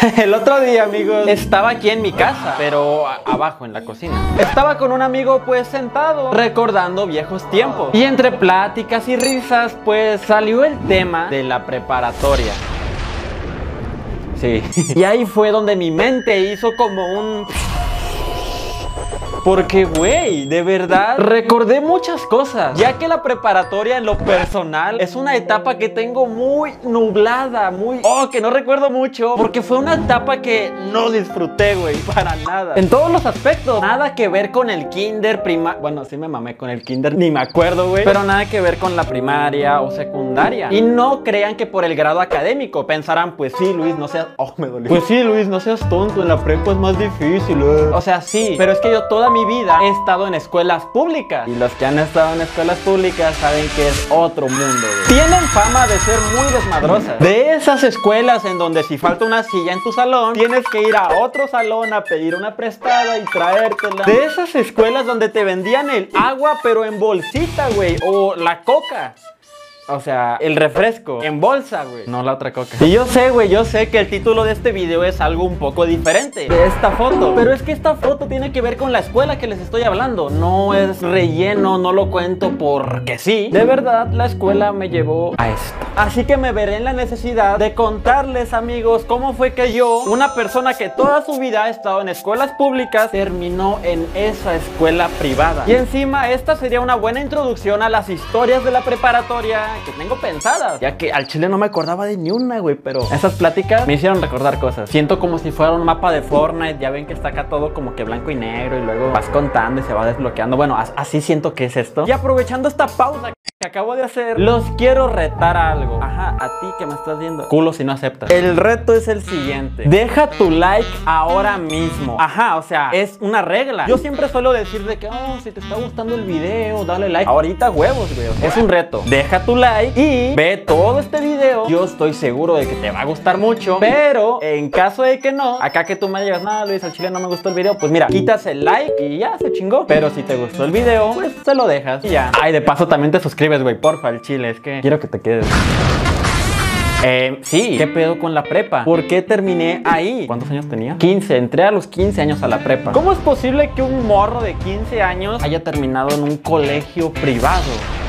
El otro día, amigos, estaba aquí en mi casa, pero abajo en la cocina. Estaba con un amigo, pues sentado, recordando viejos tiempos. Y entre pláticas y risas, pues salió el tema de la preparatoria. Sí. Y ahí fue donde mi mente hizo como un... Porque, güey, de verdad recordé muchas cosas. Ya que la preparatoria en lo personal es una etapa que tengo muy nublada, muy... Oh, que no recuerdo mucho. Porque fue una etapa que no disfruté, güey, para nada. En todos los aspectos. Nada que ver con el kinder, prima... Bueno, sí me mamé con el kinder, ni me acuerdo, güey. Pero nada que ver con la primaria o secundaria. Y no crean que por el grado académico pensarán, pues sí, Luis, no seas... Oh, me dolió. Pues sí, Luis, no seas tonto, en la prepa es más difícil, eh. O sea, sí, pero es que yo toda mi vida he estado en escuelas públicas. Y los que han estado en escuelas públicas saben que es otro mundo, Tienen fama de ser muy desmadrosas. De esas escuelas en donde si falta una silla en tu salón, tienes que ir a otro salón a pedir una prestada y traértela. De esas escuelas donde te vendían el agua pero en bolsita, güey. O la coca. O sea, el refresco en bolsa, güey. No la otra coca. Y yo sé, güey, yo sé que el título de este video es algo un poco diferente de esta foto. Pero es que esta foto tiene que ver con la escuela que les estoy hablando. No es relleno, no lo cuento porque sí. De verdad, la escuela me llevó a esto. Así que me veré en la necesidad de contarles, amigos, cómo fue que yo, una persona que toda su vida ha estado en escuelas públicas, terminó en esa escuela privada. Y encima, esta sería una buena introducción a las historias de la preparatoria que tengo pensadas. Ya que al chile no me acordaba de ni una, güey. Pero esas pláticas me hicieron recordar cosas. Siento como si fuera un mapa de Fortnite. Ya ven que está acá todo como que blanco y negro. Y luego vas contando y se va desbloqueando. Bueno, así siento que es esto. Y aprovechando esta pausa que acabo de hacer, los quiero retar a algo. Ajá, a ti que me estás viendo. Culo si no aceptas. El reto es el siguiente. Deja tu like ahora mismo. Ajá, o sea, es una regla. Yo siempre suelo decir de que, oh, si te está gustando el video, dale like. Ahorita huevos, güey. Es un reto. Deja tu like y ve todo este video. Yo estoy seguro de que te va a gustar mucho. Pero en caso de que no, acá que tú me digas, nada, Luis, al chile no me gustó el video, pues mira, quitas el like y ya se chingó. Pero si te gustó el video, pues se lo dejas y ya. Ay, de paso también te suscribes porfa, el chile, es que quiero que te quedes. Eh, sí, ¿qué pedo con la prepa? ¿Por qué terminé ahí? ¿Cuántos años tenía? 15, entré a los 15 años a la prepa. ¿Cómo es posible que un morro de 15 años haya terminado en un colegio privado?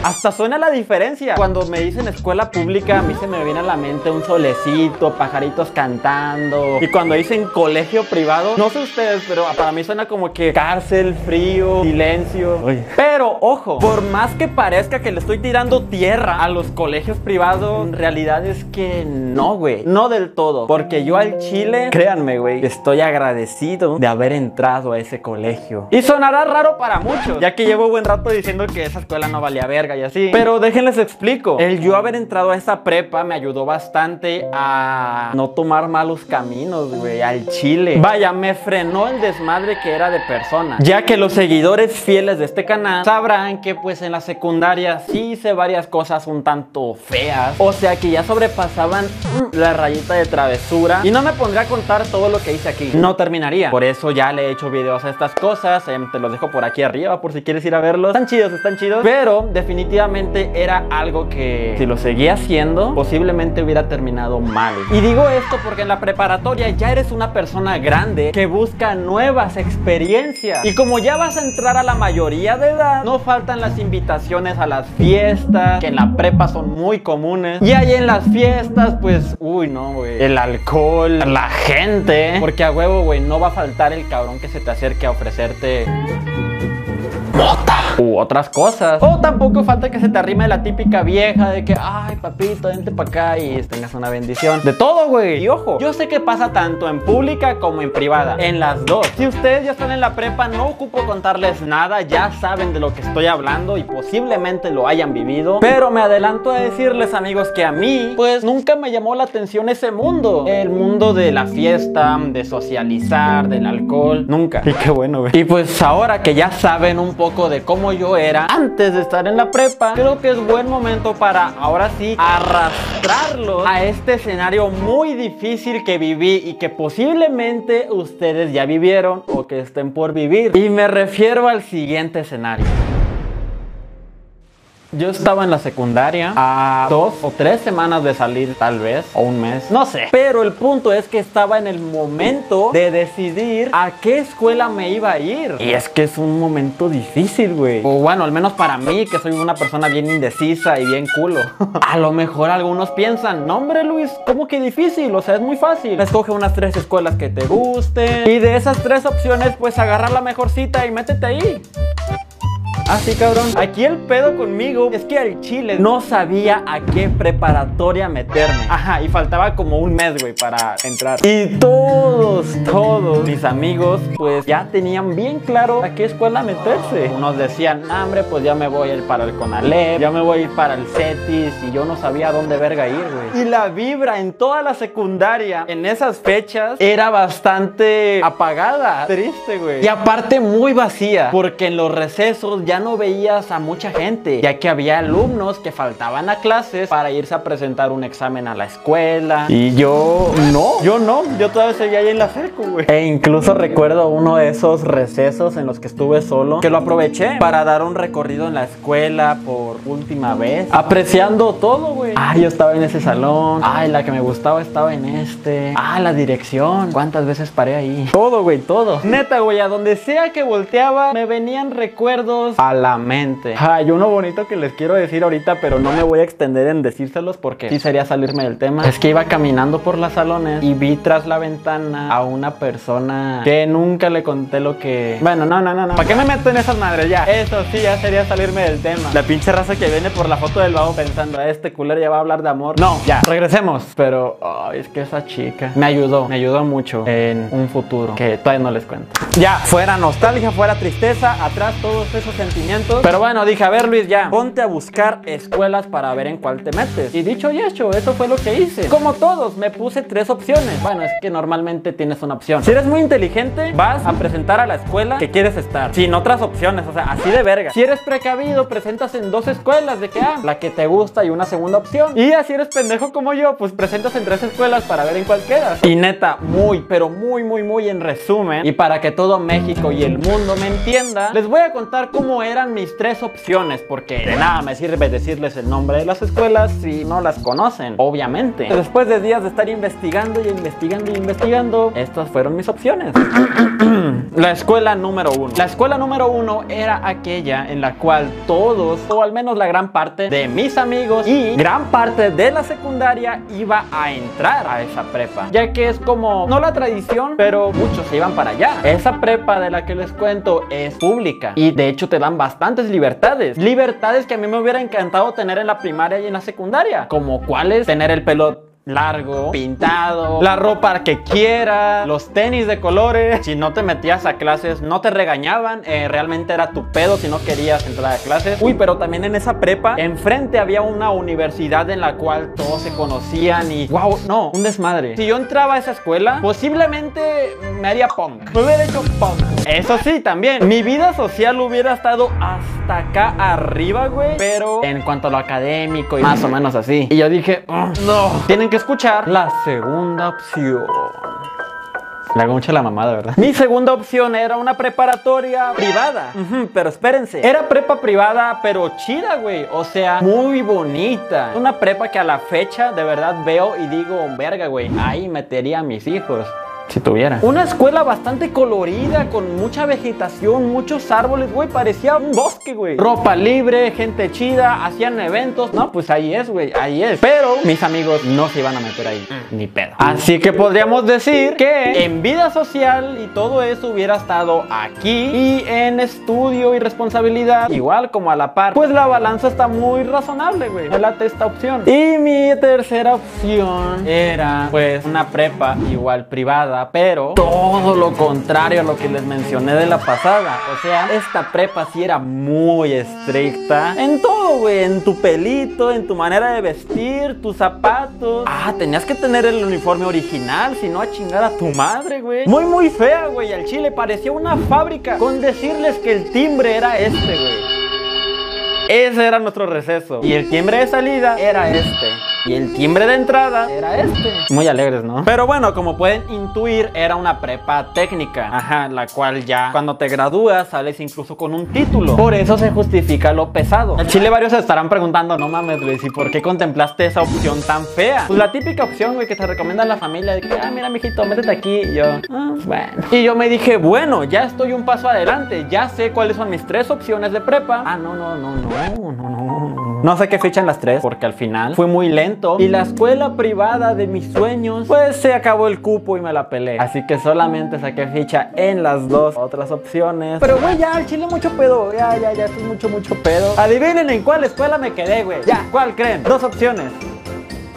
Hasta suena la diferencia. Cuando me dicen escuela pública, a mí se me viene a la mente un solecito, pajaritos cantando. Y cuando dicen colegio privado, no sé ustedes, pero para mí suena como que cárcel, frío, silencio. Pero ojo, por más que parezca que le estoy tirando tierra a los colegios privados, en realidad es que no, güey. No del todo. Porque yo al Chile, créanme, güey, estoy agradecido de haber entrado a ese colegio. Y sonará raro para muchos, ya que llevo buen rato diciendo que esa escuela no valía verga y así. Pero déjenles explico. El yo haber entrado a esa prepa me ayudó bastante a no tomar malos caminos, güey, al chile. Vaya, me frenó el desmadre que era de persona. Ya que los seguidores fieles de este canal sabrán que pues en la secundaria sí hice varias cosas un tanto feas. O sea que ya sobrepasaban mm, la rayita de travesura. Y no me pondré a contar todo lo que hice aquí. No terminaría. Por eso ya le he hecho videos a estas cosas. Em, te los dejo por aquí arriba por si quieres ir a verlos. Están chidos, están chidos. Pero definitivamente definitivamente era algo que si lo seguía haciendo, posiblemente hubiera terminado mal. Y digo esto porque en la preparatoria ya eres una persona grande que busca nuevas experiencias. Y como ya vas a entrar a la mayoría de edad, no faltan las invitaciones a las fiestas, que en la prepa son muy comunes. Y ahí en las fiestas, pues, uy, no, güey. El alcohol, la gente. Porque a huevo, güey, no va a faltar el cabrón que se te acerque a ofrecerte mota u otras cosas. O tampoco falta que se te arrime la típica vieja de que, ay, papito, vente para acá y tengas una bendición. De todo, güey. Y ojo, yo sé que pasa tanto en pública como en privada. En las dos. Si ustedes ya están en la prepa, no ocupo contarles nada. Ya saben de lo que estoy hablando y posiblemente lo hayan vivido. Pero me adelanto a decirles, amigos, que a mí, pues nunca me llamó la atención ese mundo. El mundo de la fiesta, de socializar, del alcohol. Nunca. Y qué bueno, güey. Y pues ahora que ya saben un poco de cómo yo era antes de estar en la prepa, creo que es buen momento para ahora sí arrastrarlo a este escenario muy difícil que viví y que posiblemente ustedes ya vivieron o que estén por vivir. Y me refiero al siguiente escenario. Yo estaba en la secundaria a dos o tres semanas de salir, tal vez, o un mes, no sé. Pero el punto es que estaba en el momento de decidir a qué escuela me iba a ir. Y es que es un momento difícil, güey. O bueno, al menos para mí, que soy una persona bien indecisa y bien culo. a lo mejor algunos piensan, no hombre Luis, ¿cómo que difícil? O sea, es muy fácil. Escoge unas tres escuelas que te gusten. Y de esas tres opciones, pues agarra la mejor cita y métete ahí. Así, cabrón. Aquí el pedo conmigo es que al chile no sabía a qué preparatoria meterme. Ajá, y faltaba como un mes, güey, para entrar. Y todos, todos mis amigos, pues ya tenían bien claro a qué escuela meterse. Unos decían, hambre, pues ya me voy a ir para el Conalep, ya me voy a ir para el CETIS, y yo no sabía a dónde verga ir, güey. Y la vibra en toda la secundaria, en esas fechas, era bastante apagada, triste, güey. Y aparte muy vacía, porque en los recesos ya no veías a mucha gente, ya que había alumnos que faltaban a clases para irse a presentar un examen a la escuela. Y yo no, yo no, yo todavía seguía ahí en la secu, güey. E incluso recuerdo uno de esos recesos en los que estuve solo, que lo aproveché para dar un recorrido en la escuela por última vez, apreciando todo, güey. Ay, yo estaba en ese salón, ay, la que me gustaba estaba en este, ah, la dirección, cuántas veces paré ahí. Todo, güey, todo. Neta, güey, a donde sea que volteaba, me venían recuerdos a la mente. Hay uno bonito que les quiero decir ahorita, pero no me voy a extender en decírselos porque sí sería salirme del tema. Es que iba caminando por las salones y vi tras la ventana a una persona que nunca le conté lo que. Bueno, no, no, no, no. ¿Para qué me meto en esas madres ya? Eso sí, ya sería salirme del tema. La pinche raza que viene por la foto del babo pensando, a este culero ya va a hablar de amor. No, ya, regresemos. Pero, ay, es que esa chica me ayudó, me ayudó mucho en un futuro que todavía no les cuento. Ya, fuera nostalgia, fuera tristeza, atrás todos esos sentimientos. Pero bueno, dije, a ver Luis, ya, ponte a buscar escuelas para ver en cuál te metes. Y dicho y hecho, eso fue lo que hice. Como todos, me puse tres opciones. Bueno, es que normalmente tienes una opción. Si eres muy inteligente, vas a presentar a la escuela que quieres estar. Sin otras opciones, o sea, así de verga. Si eres precavido, presentas en dos escuelas de que, ah, la que te gusta y una segunda opción. Y así eres pendejo como yo, pues presentas en tres escuelas para ver en cuál quedas. Y neta, muy, pero muy, muy, muy en resumen, y para que todo México y el mundo me entienda, les voy a contar cómo eran mis tres opciones, porque de nada me sirve decirles el nombre de las escuelas si no las conocen, obviamente. Después de días de estar investigando y investigando y investigando, estas fueron mis opciones. la escuela número uno. La escuela número uno era aquella en la cual todos, o al menos la gran parte de mis amigos y gran parte de la secundaria iba a entrar a esa prepa, ya que es como, no la tradición, pero muchos se iban para allá. Esa prepa de la que les cuento es pública y de hecho te dan bastantes libertades. Libertades que a mí me hubiera encantado tener en la primaria y en la secundaria, como cuáles tener el pelo largo, pintado, la ropa que quiera, los tenis de colores. Si no te metías a clases, no te regañaban. Eh, realmente era tu pedo si no querías entrar a clases. Uy, pero también en esa prepa, enfrente había una universidad en la cual todos se conocían y wow, no, un desmadre. Si yo entraba a esa escuela, posiblemente me haría punk. Me hubiera hecho punk. Eso sí, también. Mi vida social hubiera estado hasta acá arriba, güey. Pero en cuanto a lo académico y más o menos así. Y yo dije, "Oh, no, tienen que escuchar la segunda opción. Le hago mucho la mamada, ¿verdad? Mi segunda opción era una preparatoria privada. Ujú, pero espérense. Era prepa privada, pero chida, güey. O sea, muy bonita. Una prepa que a la fecha de verdad veo y digo, verga, güey. Ahí metería a mis hijos. Si tuviera. Una escuela bastante colorida, con mucha vegetación, muchos árboles, güey. Parecía un bosque, güey. Ropa libre, gente chida, hacían eventos. No, pues ahí es, güey. Ahí es. Pero mis amigos no se iban a meter ahí. Ni pedo. Así que podríamos decir que en vida social y todo eso hubiera estado aquí. Y en estudio y responsabilidad, igual como a la par. Pues la balanza está muy razonable, güey. Me late esta opción. Y mi tercera opción era, pues, una prepa igual privada pero todo lo contrario a lo que les mencioné de la pasada. O sea, esta prepa sí era muy estricta en todo, güey. En tu pelito, en tu manera de vestir, tus zapatos. Ah, tenías que tener el uniforme original, si no a chingar a tu madre, güey. Muy, muy fea, güey. Al chile parecía una fábrica con decirles que el timbre era este, güey. Ese era nuestro receso. Y el timbre de salida era este. Y el timbre de entrada era este. Muy alegres, ¿no? Pero bueno, como pueden intuir, era una prepa técnica. Ajá, la cual ya cuando te gradúas sales incluso con un título. Por eso se justifica lo pesado. En Chile varios se estarán preguntando, no mames, Luis, ¿y por qué contemplaste esa opción tan fea? Pues la típica opción, güey, que te recomienda la familia de que, ah, mira, mijito, métete aquí. Y yo, ah, bueno. Y yo me dije, bueno, ya estoy un paso adelante, ya sé cuáles son mis tres opciones de prepa. Ah, no, no, no, no, no, no, no. No sé qué fichan las tres, porque al final fue muy lento. Y la escuela privada de mis sueños, pues se acabó el cupo y me la pelé. Así que solamente saqué ficha en las dos otras opciones. Pero, güey, ya, al chile mucho pedo. Ya, ya, ya, esto es mucho, mucho pedo. Adivinen en cuál escuela me quedé, güey. Ya, ¿cuál creen? Dos opciones.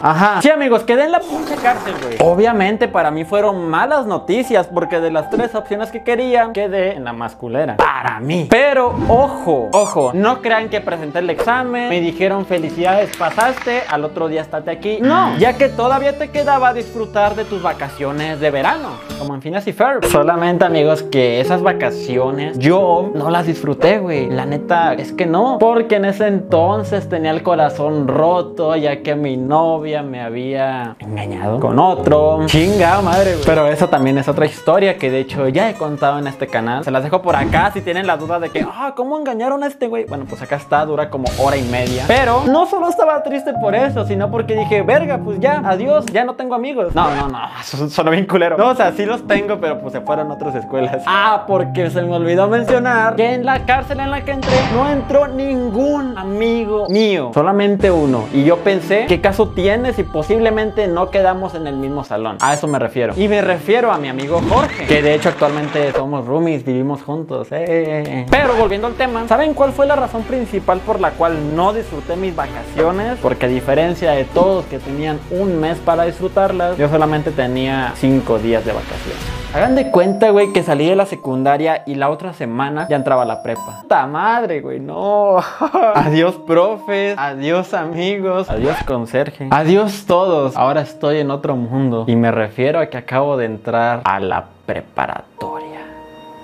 Ajá. Sí, amigos, quedé en la pinche cárcel, güey. Obviamente para mí fueron malas noticias porque de las tres opciones que quería, quedé en la masculera. Para mí. Pero, ojo, ojo, no crean que presenté el examen, me dijeron felicidades, pasaste, al otro día estate aquí. No, ya que todavía te quedaba disfrutar de tus vacaciones de verano, como en Phineas y Ferb. Solamente, amigos, que esas vacaciones yo no las disfruté, güey. La neta es que no, porque en ese entonces tenía el corazón roto, ya que mi novia me había engañado con otro. Chinga madre, güey. Pero eso también es otra historia que de hecho ya he contado en este canal. Se las dejo por acá si tienen la duda de que, ah, ¿cómo engañaron a este güey? Bueno, pues acá está, dura como hora y media. Pero no solo estaba triste por eso, sino porque dije, verga, pues ya, adiós, ya no tengo amigos. No, no, no, eso sonó bien culero. No, o sea, sí los tengo, pero pues se fueron a otras escuelas. Ah, porque se me olvidó mencionar que en la cárcel en la que entré no entró ningún amigo mío, solamente uno. Y yo pensé, ¿qué caso tiene? Y posiblemente no quedamos en el mismo salón. A eso me refiero. Y me refiero a mi amigo Jorge, que de hecho actualmente somos roomies, vivimos juntos. Eh, eh, eh. Pero volviendo al tema, ¿saben cuál fue la razón principal por la cual no disfruté mis vacaciones? Porque a diferencia de todos que tenían un mes para disfrutarlas, yo solamente tenía cinco días de vacaciones. Hagan de cuenta, güey, que salí de la secundaria y la otra semana ya entraba a la prepa. ¡Ta madre, güey! ¡No! adiós, profes. Adiós, amigos. Adiós, conserje. Adiós, todos. Ahora estoy en otro mundo. Y me refiero a que acabo de entrar a la preparatoria.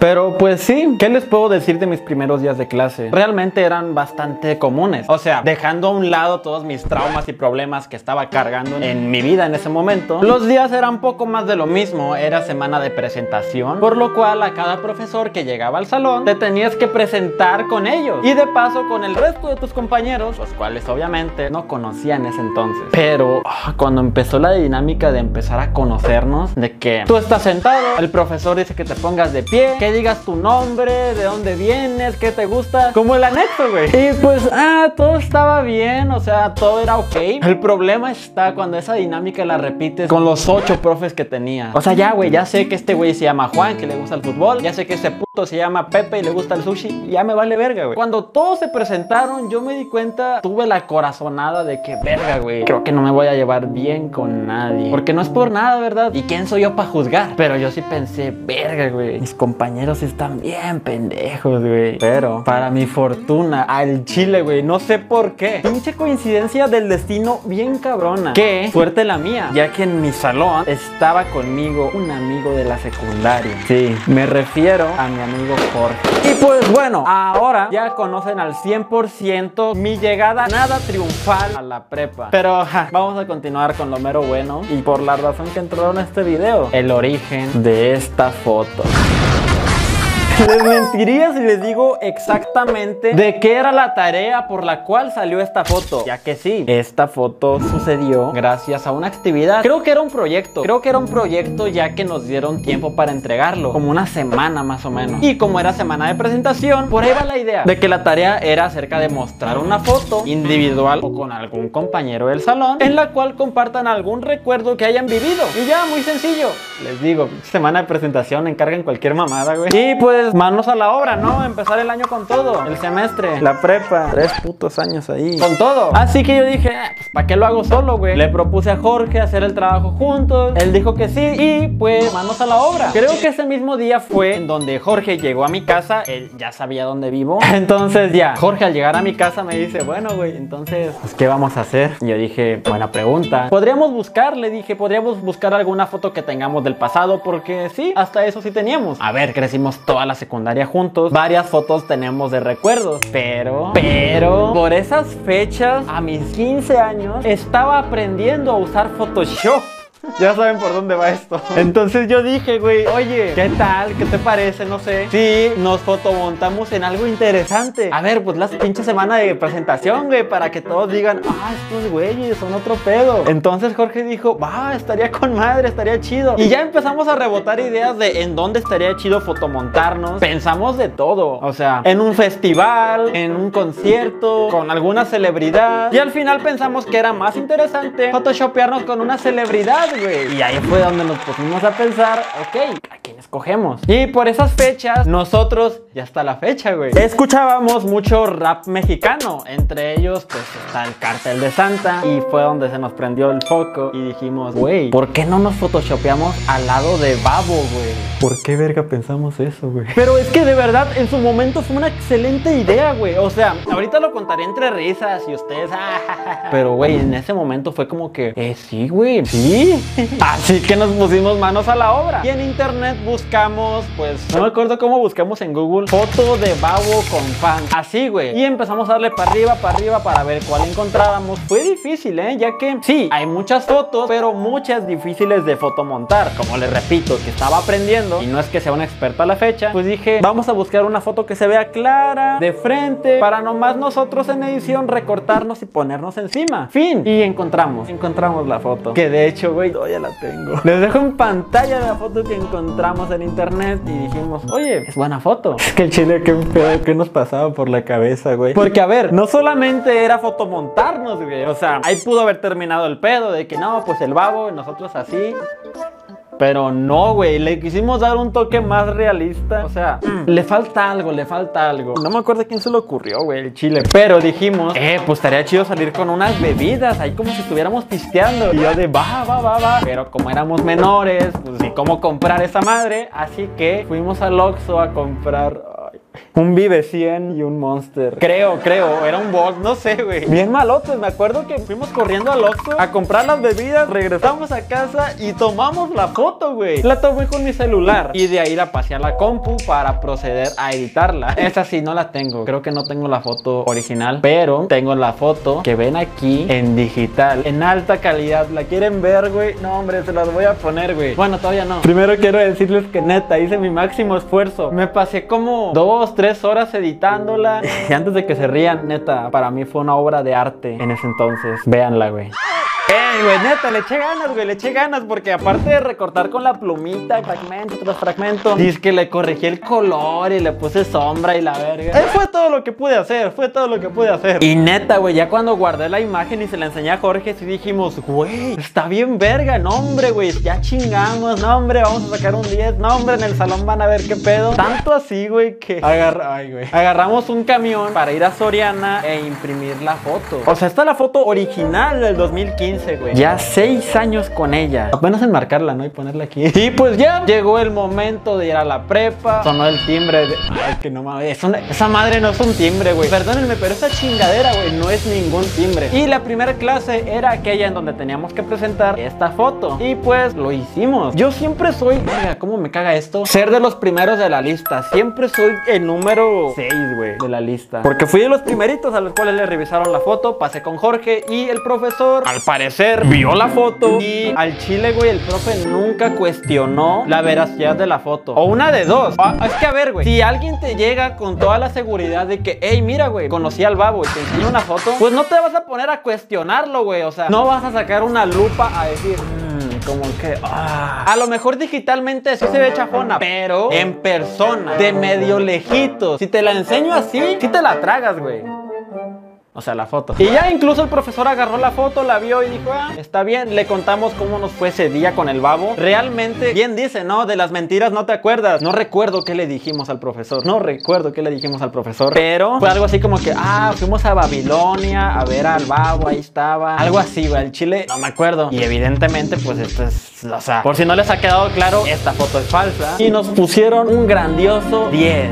Pero pues sí, ¿qué les puedo decir de mis primeros días de clase? Realmente eran bastante comunes. O sea, dejando a un lado todos mis traumas y problemas que estaba cargando en mi vida en ese momento, los días eran poco más de lo mismo. Era semana de presentación, por lo cual a cada profesor que llegaba al salón te tenías que presentar con ellos. Y de paso con el resto de tus compañeros, los cuales obviamente no conocía en ese entonces. Pero ah, cuando empezó la dinámica de empezar a conocernos, de que tú estás sentado, el profesor dice que te pongas de pie, que digas tu nombre, de dónde vienes, qué te gusta, como el anexo, güey. Y pues, ah, todo estaba bien, o sea, todo era ok. El problema está cuando esa dinámica la repites con los ocho profes que tenía. O sea, ya, güey, ya sé que este güey se llama Juan, que le gusta el fútbol, ya sé que ese puto se llama Pepe y le gusta el sushi, ya me vale verga, güey. Cuando todos se presentaron, yo me di cuenta, tuve la corazonada de que, verga, güey, creo que no me voy a llevar bien con nadie. Porque no es por nada, ¿verdad? ¿Y quién soy yo para juzgar? Pero yo sí pensé, verga, güey, mis compañeros están bien pendejos, güey. Pero, para mi fortuna, al chile, güey, no sé por qué. Pinche coincidencia del destino bien cabrona. Que suerte la mía, ya que en mi salón estaba conmigo un amigo de la secundaria. Sí, me refiero a mi amigo Jorge. Y pues bueno, ahora ya conocen al 100% mi llegada nada triunfal a la prepa. Pero vamos a continuar con lo mero bueno y por la razón que entraron en este video, el origen de esta foto. Les mentiría si les digo exactamente de qué era la tarea por la cual salió esta foto. Ya que sí, esta foto sucedió gracias a una actividad. Creo que era un proyecto. Creo que era un proyecto ya que nos dieron tiempo para entregarlo. Como una semana más o menos. Y como era semana de presentación, por ahí va la idea de que la tarea era acerca de mostrar una foto individual o con algún compañero del salón en la cual compartan algún recuerdo que hayan vivido. Y ya, muy sencillo. Les digo, semana de presentación, encarguen cualquier mamada, güey. Y pues manos a la obra, ¿no? Empezar el año con todo. El semestre, la prepa, tres putos años ahí. Con todo. Así que yo dije, ah, pues ¿para qué lo hago solo, güey? Le propuse a Jorge hacer el trabajo juntos. Él dijo que sí y pues manos a la obra. Creo que ese mismo día fue en donde Jorge llegó a mi casa. Él ya sabía dónde vivo. Entonces ya, Jorge al llegar a mi casa me dice, bueno, güey, entonces, pues, ¿qué vamos a hacer? Y yo dije, buena pregunta. Podríamos buscar, le dije, podríamos buscar alguna foto que tengamos del pasado porque sí, hasta eso sí teníamos. A ver, crecimos toda la secundaria juntos, varias fotos tenemos de recuerdos. Pero, pero, por esas fechas, a mis 15 años, estaba aprendiendo a usar Photoshop. Ya saben por dónde va esto. Entonces yo dije, güey, oye, ¿qué tal? ¿Qué te parece? No sé. Si nos fotomontamos en algo interesante. A ver, pues la pinche semana de presentación, güey, para que todos digan, ah, estos güeyes son otro pedo. Entonces Jorge dijo, va, estaría con madre, estaría chido. Y ya empezamos a rebotar ideas de en dónde estaría chido fotomontarnos. Pensamos de todo. O sea, en un festival, en un concierto, con alguna celebridad. Y al final pensamos que era más interesante photoshopearnos con una celebridad y ahí fue donde nos pusimos a pensar, ok, ¿a quién escogemos? Y por esas fechas, nosotros, ya está la fecha, güey, escuchábamos mucho rap mexicano. Entre ellos, pues está el Cartel de Santa. Y fue donde se nos prendió el foco y dijimos, güey, ¿por qué no nos photoshopeamos al lado de Babo, güey? ¿Por qué verga pensamos eso, güey? Pero es que de verdad, en su momento fue una excelente idea, güey. O sea, ahorita lo contaré entre risas y ustedes, ah, pero güey, en ese momento fue como que, eh, sí, güey, sí. Así que nos pusimos manos a la obra. Y en internet buscamos, pues, no me acuerdo cómo buscamos en Google, foto de babo con fan. Así, güey. Y empezamos a darle para arriba, para arriba, para ver cuál encontrábamos. Fue difícil, ¿eh? Ya que, sí, hay muchas fotos, pero muchas difíciles de fotomontar. Como les repito, que estaba aprendiendo y no es que sea un experto a la fecha, pues dije, vamos a buscar una foto que se vea clara, de frente, para nomás nosotros en edición recortarnos y ponernos encima. Fin. Y encontramos, encontramos la foto. Que de hecho, güey, ya la tengo. Les dejo en pantalla la foto que encontramos en internet y dijimos, oye, es buena foto. Es que el chile, qué pedo, qué nos pasaba por la cabeza, güey. Porque, a ver, no solamente era fotomontarnos, güey. O sea, ahí pudo haber terminado el pedo de que no, pues el babo nosotros así. Pero no, güey, le quisimos dar un toque más realista. O sea, mm. le falta algo, le falta algo. No me acuerdo quién se le ocurrió, güey, el chile. Pero dijimos, eh, pues estaría chido salir con unas bebidas, ahí como si estuviéramos pisteando. Y yo de, va, va, va, va. Pero como éramos menores, pues ni cómo comprar esa madre. Así que fuimos al Oxxo a comprar un Vive 100 y un Monster. Creo, creo, era un box, no sé, güey. Bien malotes, me acuerdo que fuimos corriendo al Oxxo a comprar las bebidas, regresamos a casa y tomamos la foto, güey. La tomé con mi celular y de ahí la pasé a la compu para proceder a editarla. Esa sí no la tengo, creo que no tengo la foto original, pero tengo la foto que ven aquí en digital, en alta calidad. ¿La quieren ver, güey? No, hombre, se las voy a poner, güey. Bueno, todavía no. Primero quiero decirles que neta, hice mi máximo esfuerzo. Me pasé como dos, tres horas editándola. Y antes de que se rían, neta, para mí fue una obra de arte en ese entonces. Véanla, güey. Ey, güey, neta, le eché ganas, güey, le eché ganas porque aparte de recortar con la plumita, fragmento tras fragmento, dice que le corregí el color y le puse sombra y la verga. Eh, fue todo lo que pude hacer, fue todo lo que pude hacer. Y neta, güey, ya cuando guardé la imagen y se la enseñé a Jorge, sí dijimos, güey, está bien verga, no, hombre, güey, ya chingamos, no, hombre, vamos a sacar un 10, no, hombre, en el salón van a ver qué pedo. Tanto así, güey, que Ay, güey. agarramos un camión para ir a Soriana e imprimir la foto. O sea, esta es la foto original del 2015 ya seis años con ella. Apenas enmarcarla, ¿no? Y ponerla aquí. Y pues ya llegó el momento de ir a la prepa. Sonó el timbre de... Ay, que no mames. Esa madre no es un timbre, güey. Perdónenme, pero esa chingadera, güey, no es ningún timbre. Y la primera clase era aquella en donde teníamos que presentar esta foto. Y pues lo hicimos. Yo siempre soy... Mira, ¿cómo me caga esto? Ser de los primeros de la lista. Siempre soy el número 6, güey, de la lista. Porque fui de los primeritos a los cuales le revisaron la foto. Pasé con Jorge y el profesor, al parecer vio la foto y al chile, güey, el profe nunca cuestionó la veracidad de la foto. O una de dos. Ah, es que a ver, güey, si alguien te llega con toda la seguridad de que, hey, mira, güey, conocí al babo y te enseñó una foto, pues no te vas a poner a cuestionarlo, güey. O sea, no vas a sacar una lupa a decir, mm, como que ah". a lo mejor digitalmente sí se ve chafona, pero en persona, de medio lejito. Si te la enseño así, sí te la tragas, güey. O sea, la foto. Y ya incluso el profesor agarró la foto, la vio y dijo, ah, está bien. Le contamos cómo nos fue ese día con el babo. Realmente, bien dice, ¿no? De las mentiras no te acuerdas. No recuerdo qué le dijimos al profesor. No recuerdo qué le dijimos al profesor. Pero fue algo así como que, ah, fuimos a Babilonia a ver al babo, ahí estaba. Algo así, güey. El chile, no me acuerdo. Y evidentemente, pues esto es, o sea, por si no les ha quedado claro, esta foto es falsa. Y nos pusieron un grandioso 10.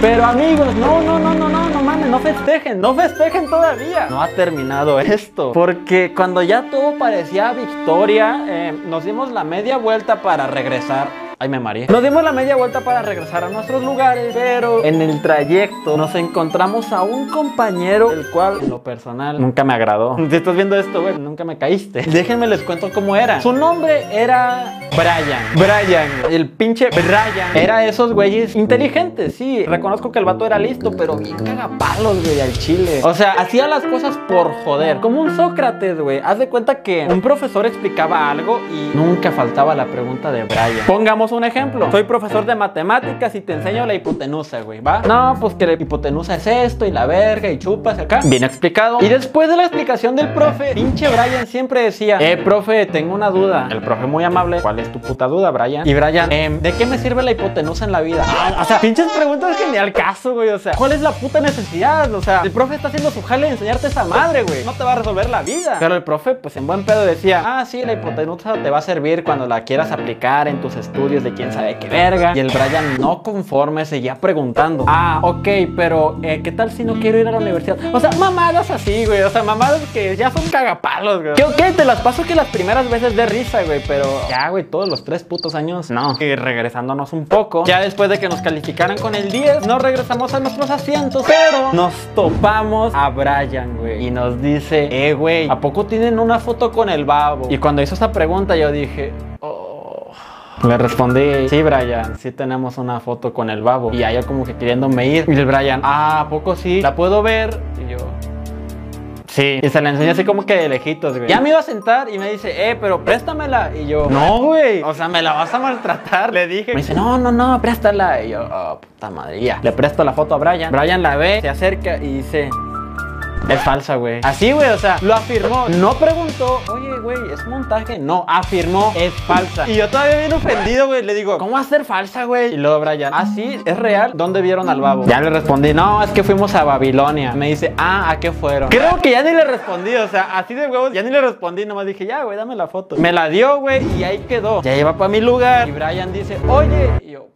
Pero amigos, no, no, no, no, no, no festejen, no festejen todavía. No ha terminado esto. Porque cuando ya todo parecía victoria, eh, nos dimos la media vuelta para regresar Ay, me mareé. Nos dimos la media vuelta para regresar a nuestros lugares, pero en el trayecto nos encontramos a un compañero, el cual, en lo personal, nunca me agradó. Si estás viendo esto, güey, nunca me caíste. Déjenme les cuento cómo era. Su nombre era Brian. Brian, el pinche Brian. Era esos güeyes inteligentes, sí. Reconozco que el vato era listo, pero bien cagapalos, güey, al chile. O sea, hacía las cosas por joder. Como un Sócrates, güey. Haz de cuenta que un profesor explicaba algo y nunca faltaba la pregunta de Brian. Pongamos un ejemplo. Soy profesor de matemáticas y te enseño la hipotenusa, güey, ¿va? No, pues que la hipotenusa es esto y la verga y chupas acá. Bien explicado. Y después de la explicación del profe, pinche Brian siempre decía, eh, profe, tengo una duda. El profe muy amable, ¿cuál es tu puta duda, Brian? Y Brian, em, ¿de qué me sirve la hipotenusa en la vida? Ah, o sea, pinches preguntas que ni al caso, güey. O sea, ¿cuál es la puta necesidad? O sea, el profe está haciendo su jale de enseñarte esa madre, güey. No te va a resolver la vida. Pero el profe, pues en buen pedo decía, ah, sí, la hipotenusa te va a servir cuando la quieras aplicar en tus estudios de quién sabe qué verga. Y el Brian, no conforme, seguía preguntando, ah, ok, pero eh, ¿qué tal si no quiero ir a la universidad? O sea, mamadas así, güey. O sea, mamadas que ya son cagapalos, güey. Que ok, te las paso que las primeras veces de risa, güey. Pero ya, güey, todos los tres putos años, no. Y regresándonos un poco, ya después de que nos calificaran con el 10, nos regresamos a nuestros asientos. Pero nos topamos a Brian, güey. Y nos dice, eh, güey, ¿a poco tienen una foto con el babo? Y cuando hizo esa pregunta, yo dije, oh. Le respondí, sí, Brian, sí tenemos una foto con el babo. Y ella como que queriéndome ir. Y el Brian, ah, ¿a poco sí? ¿La puedo ver? Y yo, Sí, y se la enseñó así como que de lejitos, güey. Ya me iba a sentar y me dice, eh, pero préstamela. Y yo, no, güey. O sea, me la vas a maltratar. Le dije, me dice, no, no, no, préstala. Y yo, oh, puta madre. Ya. Le presto la foto a Brian. Brian la ve, se acerca y dice, es falsa, güey. Así, güey, o sea, lo afirmó. No preguntó, oye, güey, ¿es montaje? No, afirmó, es falsa. Y yo todavía bien ofendido, güey. Le digo, ¿cómo va a ser falsa, güey? Y luego Brian, ah, sí, es real. ¿Dónde vieron al babo? Ya le respondí, no, es que fuimos a Babilonia. Me dice, ah, ¿a qué fueron? Creo que ya ni le respondí, o sea, así de huevos, ya ni le respondí. Nomás dije, ya, güey, dame la foto. Me la dio, güey, y ahí quedó. Ya iba para mi lugar. Y Brian dice, oye, y yo,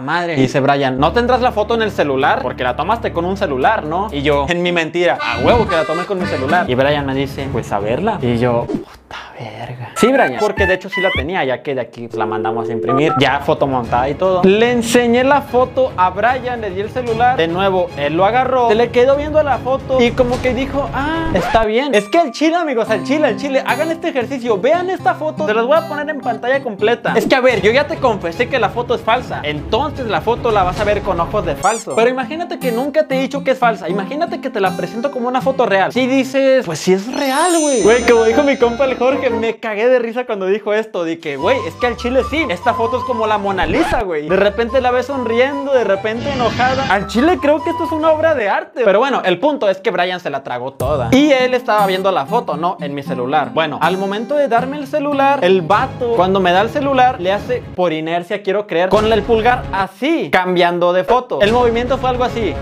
madre. Dice Brian, ¿no tendrás la foto en el celular? Porque la tomaste con un celular, ¿no? Y yo, en mi mentira, a huevo que la tomé con mi celular. Y Brian me dice, pues a verla. Y yo, puta verga. Sí, Brian. Porque de hecho sí la tenía, ya que de aquí la mandamos a imprimir. Ya foto montada y todo. Le enseñé la foto a Brian, le di el celular. De nuevo, él lo agarró. Se le quedó viendo la foto y como que dijo, ah, está bien. Es que el chile, amigos, al chile, al chile, hagan este ejercicio. Vean esta foto. Se las voy a poner en pantalla completa. Es que a ver, yo ya te confesé que la foto es falsa. Entonces la foto la vas a ver con ojos de falso. Pero imagínate que nunca te he dicho que es falsa. Imagínate que te la presento como una foto real. Si dices, pues sí es real, güey. Güey, como dijo mi compa el Jorge, me cagué de risa cuando dijo esto. Dije, güey, es que al chile sí. Esta foto es como la Mona Lisa, güey. De repente la ves sonriendo, de repente enojada. Al chile creo que esto es una obra de arte. Pero bueno, el punto es que Brian se la tragó toda. Y él estaba viendo la foto, no en mi celular. Bueno, al momento de darme el celular, el vato, cuando me da el celular, le hace por inercia, quiero creer, con el pulgar así, cambiando de foto. El movimiento fue algo así.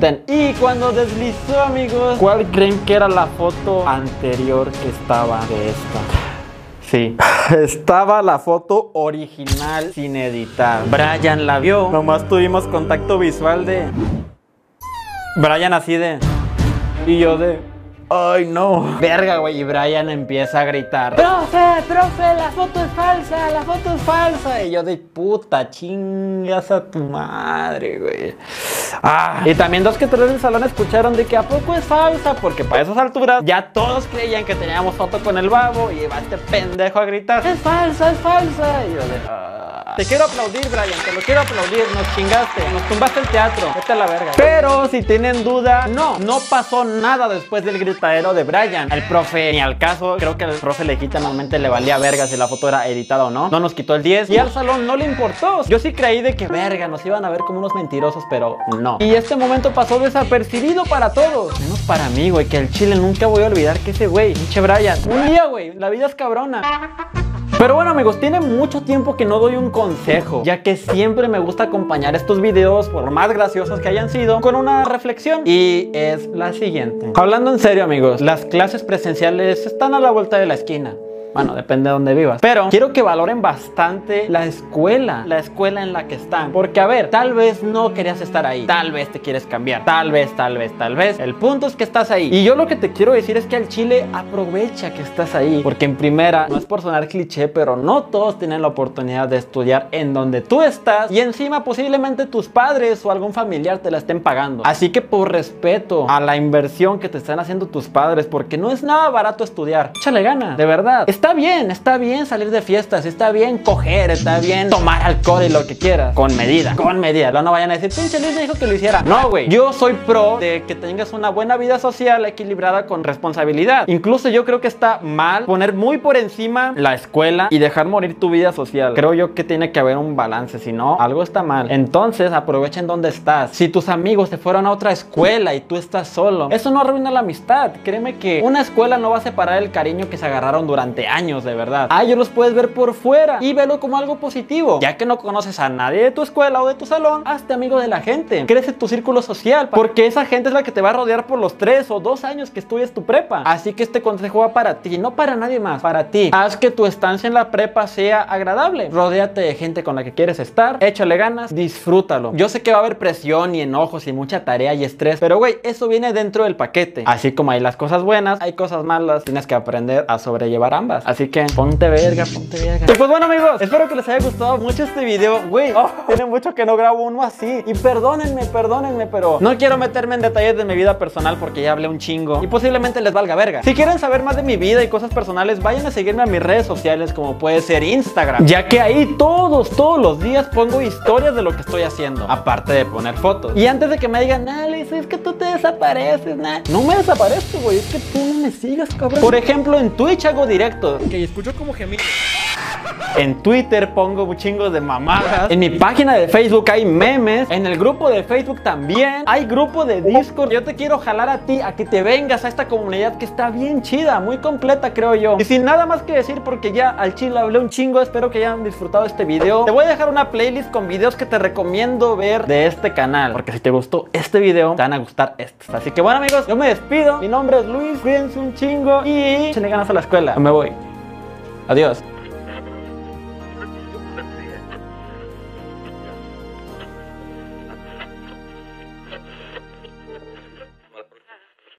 Ten. Y cuando deslizó, amigos, ¿cuál creen que era la foto anterior que estaba de esta? Sí. Estaba la foto original sin editar. Brian la vio. Nomás tuvimos contacto visual de. Brian así de. Y yo de. Ay, no. Verga, güey. Y Brian empieza a gritar: ¡Profe, profe! La foto es falsa, la foto es falsa. Y yo de puta, chingas a tu madre, güey. Ah, y también dos que tres del salón escucharon de que a poco es falsa, porque para esas alturas ya todos creían que teníamos foto con el babo y iba este pendejo a gritar: ¡Es falsa, es falsa! Y yo de. Ah. Te quiero aplaudir, Brian, te lo quiero aplaudir. Nos chingaste, nos tumbaste el teatro. Vete a la verga. Pero si tienen duda, no, no pasó nada después del gritadero de Brian. El profe, ni al caso, creo que al profe legítimamente le valía verga si la foto era editada o no. No nos quitó el 10 y al salón no le importó. Yo sí creí de que verga, nos iban a ver como unos mentirosos, pero no. Y este momento pasó desapercibido para todos. Menos para mí, güey, que el chile nunca voy a olvidar que ese güey, pinche Brian, un día, güey, la vida es cabrona. Pero bueno amigos, tiene mucho tiempo que no doy un consejo, ya que siempre me gusta acompañar estos videos, por más graciosos que hayan sido, con una reflexión. Y es la siguiente. Hablando en serio amigos, las clases presenciales están a la vuelta de la esquina. Bueno, depende de dónde vivas. Pero quiero que valoren bastante la escuela, la escuela en la que están. Porque, a ver, tal vez no querías estar ahí. Tal vez te quieres cambiar. Tal vez, tal vez, tal vez. El punto es que estás ahí. Y yo lo que te quiero decir es que al Chile aprovecha que estás ahí. Porque en primera, no es por sonar cliché, pero no todos tienen la oportunidad de estudiar en donde tú estás. Y encima, posiblemente tus padres o algún familiar te la estén pagando. Así que por respeto a la inversión que te están haciendo tus padres, porque no es nada barato estudiar. Échale gana, de verdad. Bien, está bien salir de fiestas, está bien coger, está bien tomar alcohol y lo que quieras. Con medida, con medida. No, no vayan a decir, pinche Luis me dijo que lo hiciera. No, güey. Yo soy pro de que tengas una buena vida social equilibrada con responsabilidad. Incluso yo creo que está mal poner muy por encima la escuela y dejar morir tu vida social. Creo yo que tiene que haber un balance, si no, algo está mal. Entonces aprovechen donde estás. Si tus amigos se fueron a otra escuela y tú estás solo, eso no arruina la amistad. Créeme que una escuela no va a separar el cariño que se agarraron durante años, de verdad. A ellos los puedes ver por fuera y verlo como algo positivo. Ya que no conoces a nadie de tu escuela o de tu salón, hazte amigo de la gente. Crece tu círculo social, porque esa gente es la que te va a rodear por los tres o dos años que estudies tu prepa. Así que este consejo va para ti, no para nadie más, para ti. Haz que tu estancia en la prepa sea agradable. Rodéate de gente con la que quieres estar, échale ganas, disfrútalo. Yo sé que va a haber presión y enojos y mucha tarea y estrés, pero güey, eso viene dentro del paquete. Así como hay las cosas buenas, hay cosas malas, tienes que aprender a sobrellevar ambas. Así que ponte verga, ponte verga. Y pues bueno amigos, espero que les haya gustado mucho este video. Güey, oh, tiene mucho que no grabo uno así. Y perdónenme, perdónenme, pero no quiero meterme en detalles de mi vida personal porque ya hablé un chingo. Y posiblemente les valga verga. Si quieren saber más de mi vida y cosas personales, vayan a seguirme a mis redes sociales como puede ser Instagram. Ya que ahí todos, todos los días pongo historias de lo que estoy haciendo. Aparte de poner fotos. Y antes de que me digan, Alex, es que tú te desapareces, nah. No me desaparezco, güey. Es que tú no me sigas, cabrón. Por ejemplo, en Twitch hago directos. Ok, escucho como gemidos. En Twitter pongo chingos de mamadas. En mi página de Facebook hay memes. En el grupo de Facebook también. Hay grupo de Discord. Yo te quiero jalar a ti a que te vengas a esta comunidad que está bien chida, muy completa, creo yo. Y sin nada más que decir, porque ya al chile hablé un chingo. Espero que hayan disfrutado este video. Te voy a dejar una playlist con videos que te recomiendo ver de este canal. Porque si te gustó este video, te van a gustar estos. Así que bueno, amigos, yo me despido. Mi nombre es Luis. Cuídense un chingo y échenle ganas a la escuela. Me voy. Adiós.